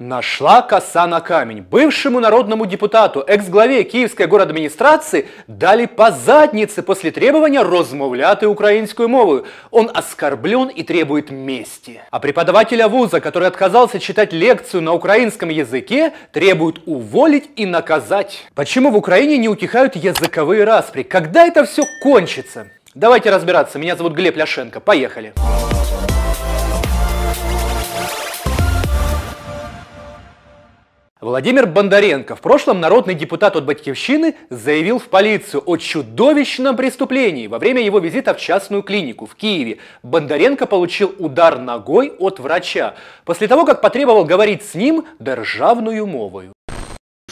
Нашла коса на камень. Бывшему народному депутату, экс-главе Киевской администрации дали по заднице после требования розмовляти украинскую мову. Он оскорблен и требует мести. А преподавателя вуза, который отказался читать лекцию на украинском языке, требуют уволить и наказать. Почему в Украине не утихают языковые распри? Когда это все кончится? Давайте разбираться. Меня зовут Глеб Ляшенко. Поехали. Поехали. Владимир Бондаренко, в прошлом народный депутат от Батьковщины, заявил в полицию о чудовищном преступлении. Во время его визита в частную клинику в Киеве Бондаренко получил удар ногой от врача, после того, как потребовал говорить с ним державную мовою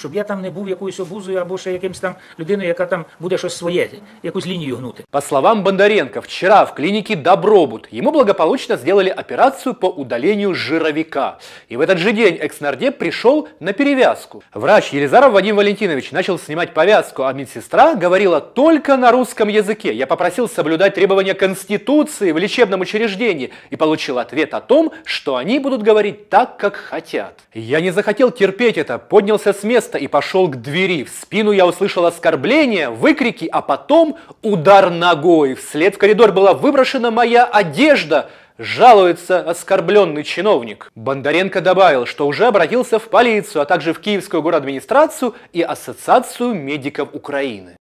Щоб я там не був якоюсь обузою або ще якимсь там людиною, яка там буде щось своє, якусь лінію гнути. По словам Бондаренко, вчера в клинике Добробут ему благополучно сделали операцию по удалению жировика. И в этот же день экс-нардеп пришел на перевязку. Врач Елизаров Вадим Валентинович начал снимать повязку, а медсестра говорила только на русском языке. Я попросил соблюдать требования Конституции в лечебном учреждении и получил ответ о том, что они будут говорить так, как хотят. Я не захотел терпеть это, поднялся с места места и пошел к двери. В спину я услышал оскорбление, выкрики, а потом удар ногой. Вслед в коридор была выброшена моя одежда. Жалуется оскорбленный чиновник. Бондаренко добавил, что уже обратился в полицию, а также в Киевскую администрацию и Ассоциацию медиков Украины.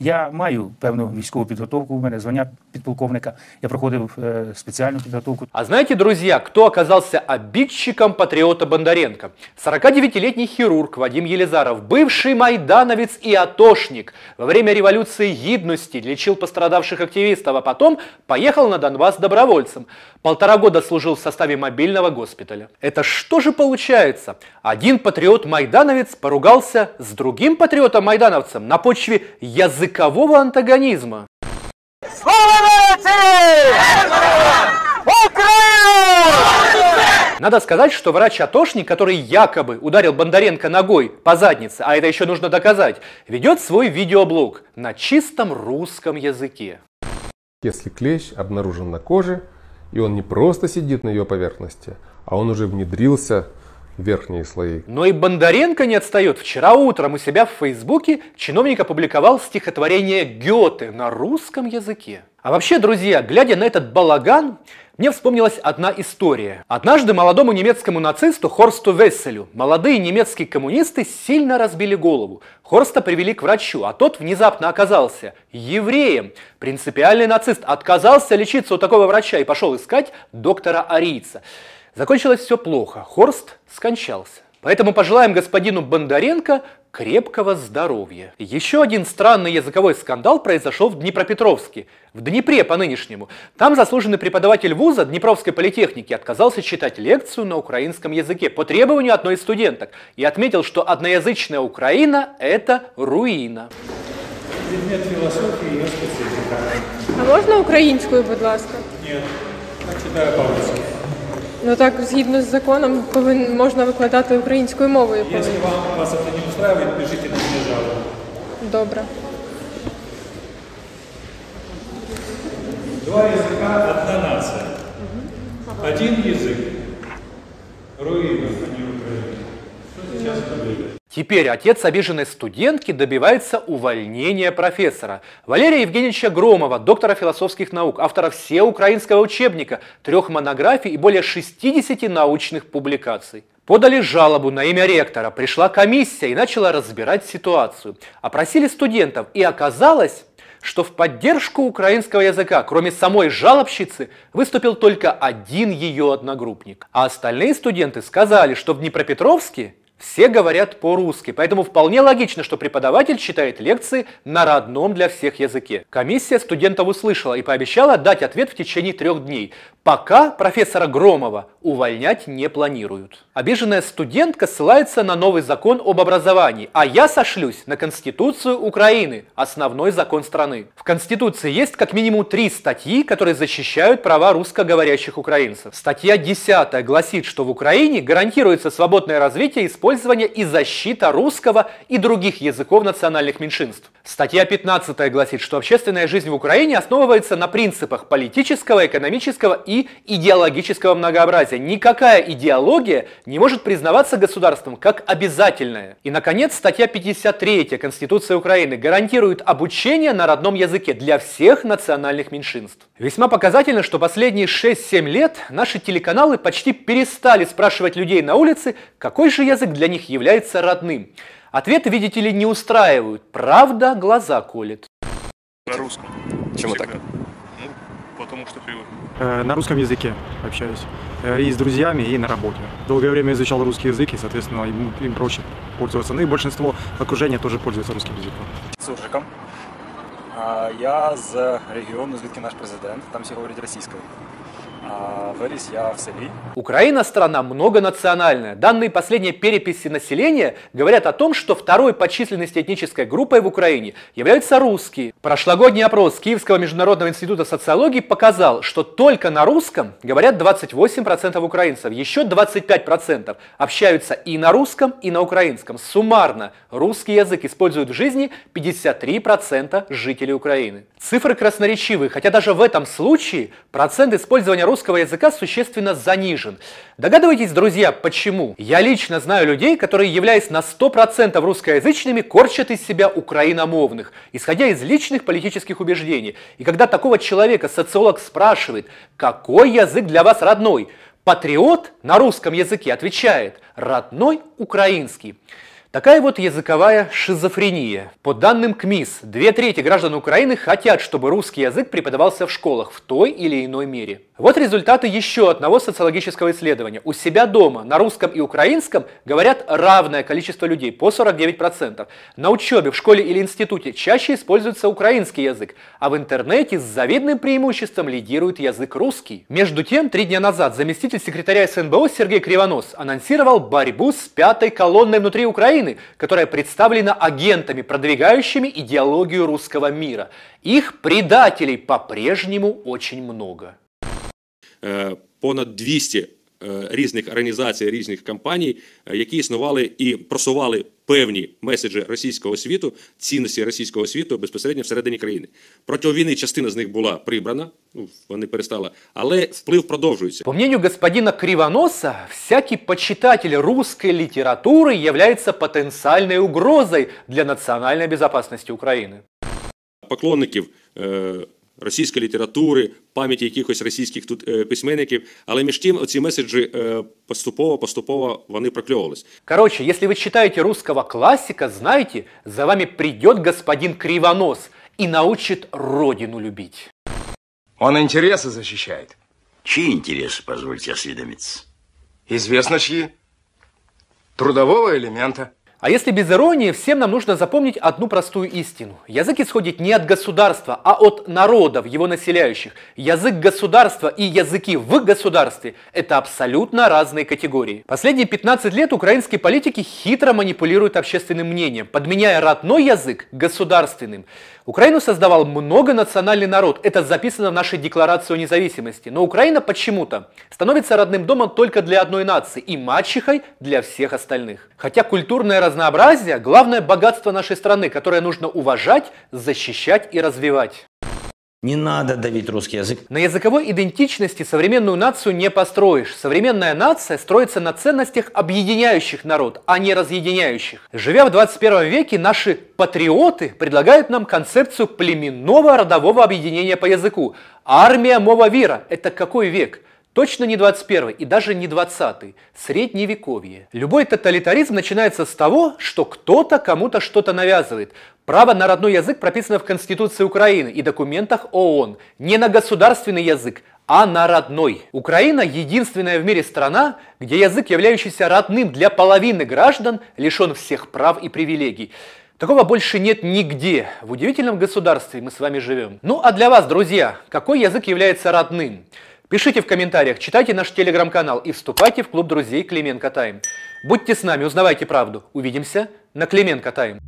Я маю певну військову підготовку, у мене звання подполковника, я проходив э, специальную подготовку. А знаете, друзья, кто оказался обидчиком патриота Бондаренко? 49-летний хирург Вадим Елизаров, бывший майдановец и атошник. Во время революции гидности лечил пострадавших активистов, а потом поехал на Донбасс добровольцем. Полтора года служил в составе мобильного госпиталя. Это что же получается? Один патриот-майдановец поругался с другим патриотом-майдановцем на почве языкового антагонизма. Надо сказать, что врач-атошник, который якобы ударил Бондаренко ногой по заднице, а это еще нужно доказать, ведет свой видеоблог на чистом русском языке. Если клещ обнаружен на коже, и он не просто сидит на ее поверхности, а он уже внедрился верхние слои. Но и Бондаренко не отстает. Вчера утром у себя в Фейсбуке чиновник опубликовал стихотворение Гёте на русском языке. А вообще, друзья, глядя на этот балаган, мне вспомнилась одна история. Однажды молодому немецкому нацисту Хорсту Весселю молодые немецкие коммунисты сильно разбили голову. Хорста привели к врачу, а тот внезапно оказался евреем. Принципиальный нацист отказался лечиться у такого врача и пошел искать доктора Арийца. Закончилось все плохо. Хорст скончался. Поэтому пожелаем господину Бондаренко крепкого здоровья. Еще один странный языковой скандал произошел в Днепропетровске, в Днепре по нынешнему. Там заслуженный преподаватель вуза Днепровской политехники отказался читать лекцию на украинском языке по требованию одной из студенток и отметил, что одноязычная Украина – это руина. Предмет философии я специфика. А можна українською, будь ласка? Нет, я читаю по-русски. Ну так, згідно з законом, повин, можна викладати українською мовою. Если вам вас это не устраивает, пишите на меня жалобу. Добре. Два языка, одна нация. Один язык. Теперь отец обиженной студентки добивается увольнения профессора. Валерия Евгеньевича Громова, доктора философских наук, автора всеукраинского учебника, трех монографий и более 60 научных публикаций. Подали жалобу на имя ректора, пришла комиссия и начала разбирать ситуацию. Опросили студентов и оказалось, что в поддержку украинского языка, кроме самой жалобщицы, выступил только один ее одногруппник. А остальные студенты сказали, что в Днепропетровске все говорят по-русски, поэтому вполне логично, что преподаватель читает лекции на родном для всех языке. Комиссия студентов услышала и пообещала дать ответ в течение трех дней. Пока профессора Громова увольнять не планируют. Обиженная студентка ссылается на новый закон об образовании, а я сошлюсь на Конституцию Украины, основной закон страны. В Конституции есть как минимум три статьи, которые защищают права русскоговорящих украинцев. Статья 10 гласит, что в Украине гарантируется свободное развитие и использование использования и защита русского и других языков национальных меньшинств. Статья 15 гласит, что общественная жизнь в Украине основывается на принципах политического, экономического и идеологического многообразия. Никакая идеология не может признаваться государством как обязательная. И, наконец, статья 53 Конституции Украины гарантирует обучение на родном языке для всех национальных меньшинств. Весьма показательно, что последние 6-7 лет наши телеканалы почти перестали спрашивать людей на улице, какой же язык для них является родным. Ответы, видите ли, не устраивают. Правда, глаза колет. На русском. Почему Всегда. так? Ну, потому что привык. Э, На русском языке общаюсь. Э, И с друзьями, и на работе. Долгое время изучал русский язык, и, соответственно, им, им проще пользоваться. Ну и большинство окружения тоже пользуется русским языком. Суржиком. А, Я з регіону, звідки наш президент. Там всі говорять російською. А. Украина страна многонациональная. Данные последней переписи населения говорят о том, что второй по численности этнической группой в Украине являются русские. Прошлогодний опрос Киевского международного института социологии показал, что только на русском говорят 28% украинцев, еще 25% общаются и на русском, и на украинском. Суммарно русский язык используют в жизни 53% жителей Украины. Цифры красноречивые, хотя даже в этом случае процент использования русского языка существенно занижен. Догадываетесь, друзья, почему? Я лично знаю людей, которые, являясь на 100% русскоязычными, корчат из себя украиномовных, исходя из личных политических убеждений. И когда такого человека социолог спрашивает, какой язык для вас родной, патриот на русском языке отвечает «родной украинский». Такая вот языковая шизофрения. По данным КМИС, две трети граждан Украины хотят, чтобы русский язык преподавался в школах в той или иной мере. Вот результаты еще одного социологического исследования. У себя дома на русском и украинском говорят равное количество людей, по 49%. На учебе в школе или институте чаще используется украинский язык, а в интернете с завидным преимуществом лидирует язык русский. Между тем, три дня назад заместитель секретаря СНБО Сергей Кривонос анонсировал борьбу с пятой колонной внутри Украины, которая представлена агентами, продвигающими идеологию русского мира. Их предателей по-прежнему очень много. е, понад 200 е, різних організацій, різних компаній, е, які існували і просували певні меседжі російського світу, цінності російського світу безпосередньо всередині країни. Протягом війни частина з них була прибрана, ну, вони перестали, але вплив продовжується. По мнению господина Кривоноса, всякий почитатель русской литературы является потенциальной угрозой для национальной безопасности Украины. поклонників е, російської літератури, пам'яті якихось російських тут е, письменників, але між тим оці меседжі е, поступово поступово вони прокльовувались. Короче, если вы читаете русского классика, знайте, за вами придет господин Кривонос и научит родину любить. Он интересы защищает. Чьи интересы, позвольте осведомиться? Известно чьи. Трудового элемента. А если без иронии, всем нам нужно запомнить одну простую истину. Язык исходит не от государства, а от народов, его населяющих. Язык государства и языки в государстве – это абсолютно разные категории. Последние 15 лет украинские политики хитро манипулируют общественным мнением, подменяя родной язык государственным. Украину создавал многонациональный народ. Это записано в нашей декларации о независимости. Но Украина почему-то становится родным домом только для одной нации и мачехой для всех остальных. Хотя культурное разнообразие – главное богатство нашей страны, которое нужно уважать, защищать и развивать. Не надо давить русский язык. На языковой идентичности современную нацию не построишь. Современная нация строится на ценностях, объединяющих народ, а не разъединяющих. Живя в 21 веке, наши патриоты предлагают нам концепцию племенного родового объединения по языку. Армия мова вира – это какой век? Точно не 21 и даже не 20 средневековье. Любой тоталитаризм начинается с того, что кто-то кому-то что-то навязывает. Право на родной язык прописано в Конституции Украины и документах ООН. Не на государственный язык, а на родной. Украина единственная в мире страна, где язык, являющийся родным для половины граждан, лишен всех прав и привилегий. Такого больше нет нигде. В удивительном государстве мы с вами живем. Ну а для вас, друзья, какой язык является родным? Пишите в комментариях, читайте наш телеграм-канал и вступайте в клуб друзей Клименко Тайм. Будьте с нами, узнавайте правду. Увидимся на Клименко Тайм.